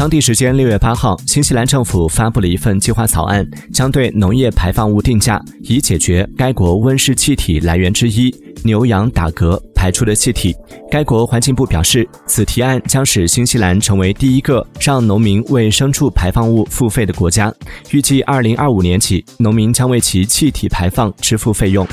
当地时间六月八号新西兰政府发布了一份计划草案将对农业排放物定价以解决该国温室气体来源之一牛羊打嗝排出的气体。该国环境部表示此提案将使新西兰成为第一个让农民为牲畜排放物付费的国家预计二零二五年起农民将为其气体排放支付费用。